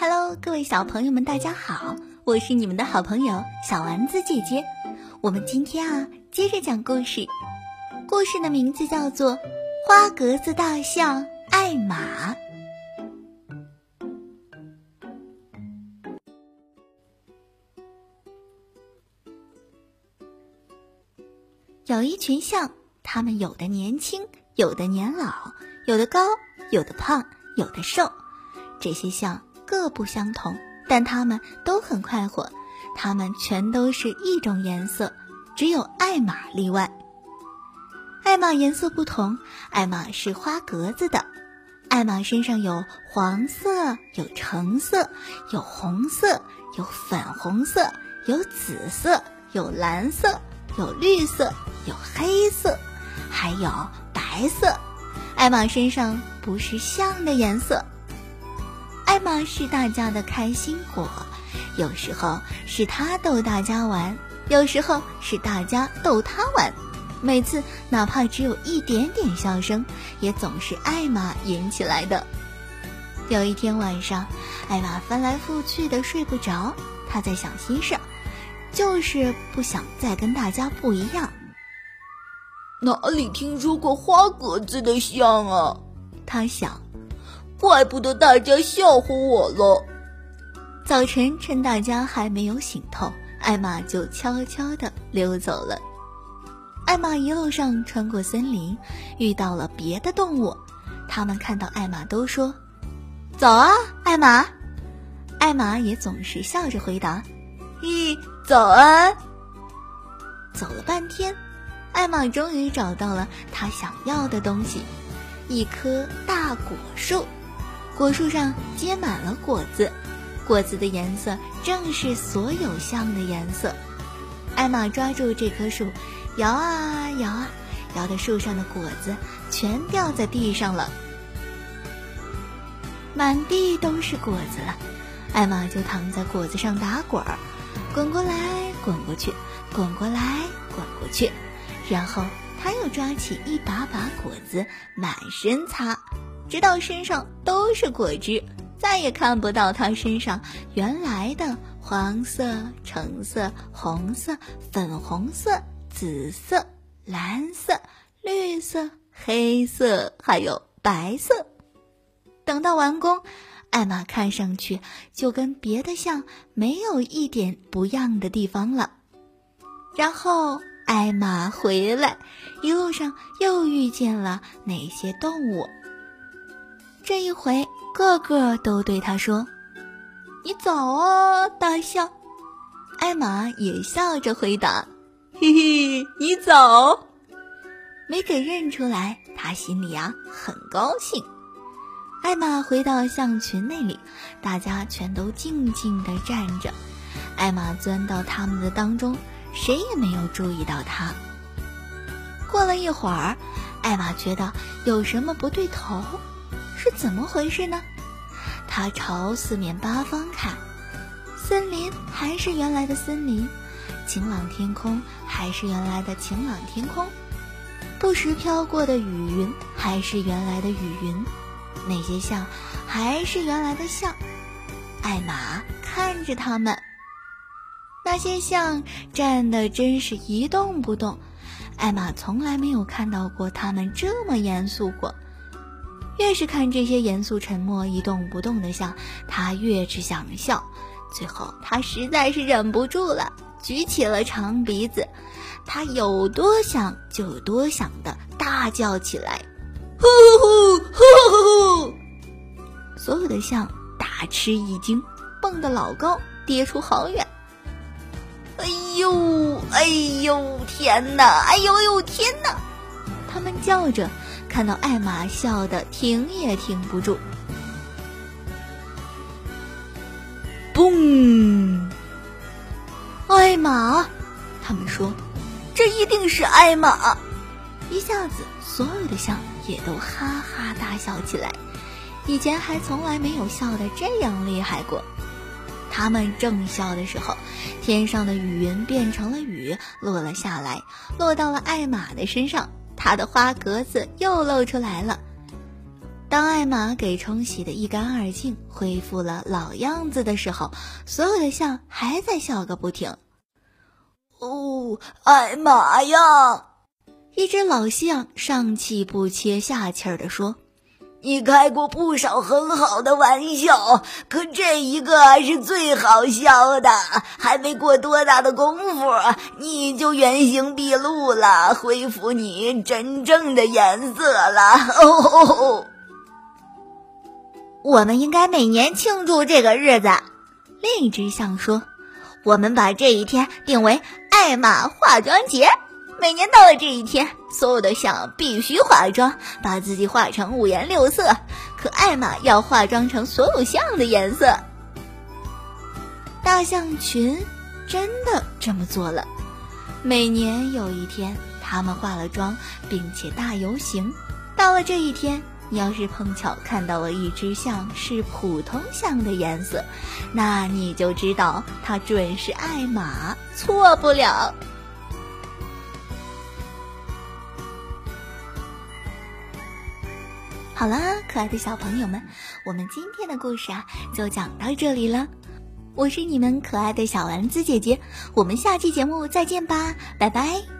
Hello，各位小朋友们，大家好，我是你们的好朋友小丸子姐姐。我们今天啊，接着讲故事。故事的名字叫做《花格子大象艾玛》。有一群象，它们有的年轻，有的年老，有的高，有的胖，有的瘦。这些象各不相同，但它们都很快活。它们全都是一种颜色，只有艾玛例外。艾玛颜色不同，艾玛是花格子的。艾玛身上有黄色，有橙色，有红色，有粉红色，有紫色，有蓝色，有绿色，有黑色，还有白色。艾玛身上不是象的颜色。艾玛是大家的开心果，有时候是他逗大家玩，有时候是大家逗他玩。每次哪怕只有一点点笑声，也总是艾玛引起来的。有一天晚上，艾玛翻来覆去的睡不着，她在想心事，就是不想再跟大家不一样。哪里听说过花格子的像啊？她想。怪不得大家笑话我了。早晨趁大家还没有醒透，艾玛就悄悄地溜走了。艾玛一路上穿过森林，遇到了别的动物，他们看到艾玛都说：“早啊，艾玛。”艾玛也总是笑着回答：“咦，早安。”走了半天，艾玛终于找到了她想要的东西——一棵大果树。果树上结满了果子，果子的颜色正是所有象的颜色。艾玛抓住这棵树，摇啊摇啊，摇的树上的果子全掉在地上了，满地都是果子了。艾玛就躺在果子上打滚儿，滚过来滚过去，滚过来滚过去，然后他又抓起一把把果子满身擦。直到身上都是果汁，再也看不到他身上原来的黄色、橙色、红色、粉红色、紫色、蓝色、绿色、黑色，还有白色。等到完工，艾玛看上去就跟别的象没有一点不一样的地方了。然后艾玛回来，一路上又遇见了那些动物。这一回，个个都对他说：“你早啊，大象。”艾玛也笑着回答：“嘿嘿，你早。”没给认出来，他心里啊很高兴。艾玛回到象群那里，大家全都静静地站着。艾玛钻到他们的当中，谁也没有注意到他。过了一会儿，艾玛觉得有什么不对头。是怎么回事呢？他朝四面八方看，森林还是原来的森林，晴朗天空还是原来的晴朗天空，不时飘过的雨云还是原来的雨云，那些象还是原来的象。艾玛看着他们，那些象站的真是一动不动。艾玛从来没有看到过他们这么严肃过。越是看这些严肃沉默、一动不动的象，他越是想笑。最后，他实在是忍不住了，举起了长鼻子，他有多想就有多想的大叫起来：“呼呼呼呼呼！”所有的象大吃一惊，蹦得老高，跌出好远。哎呦，哎呦，天哪！哎呦呦，天哪！他们叫着。看到艾玛笑得停也停不住，嘣！艾玛，他们说，这一定是艾玛。一下子，所有的象也都哈哈大笑起来，以前还从来没有笑得这样厉害过。他们正笑的时候，天上的雨云变成了雨，落了下来，落到了艾玛的身上。他的花格子又露出来了，当艾玛给冲洗的一干二净，恢复了老样子的时候，所有的象还在笑个不停。哦，艾玛呀！一只老象上气不接下气儿地说。你开过不少很好的玩笑，可这一个是最好笑的。还没过多大的功夫，你就原形毕露了，恢复你真正的颜色了。哦，我们应该每年庆祝这个日子。另一只象说：“我们把这一天定为艾玛化妆节。”每年到了这一天，所有的象必须化妆，把自己化成五颜六色。可艾玛要化妆成所有象的颜色。大象群真的这么做了。每年有一天，他们化了妆，并且大游行。到了这一天，你要是碰巧看到了一只象是普通象的颜色，那你就知道它准是艾玛，错不了。好啦，可爱的小朋友们，我们今天的故事啊就讲到这里了。我是你们可爱的小丸子姐姐，我们下期节目再见吧，拜拜。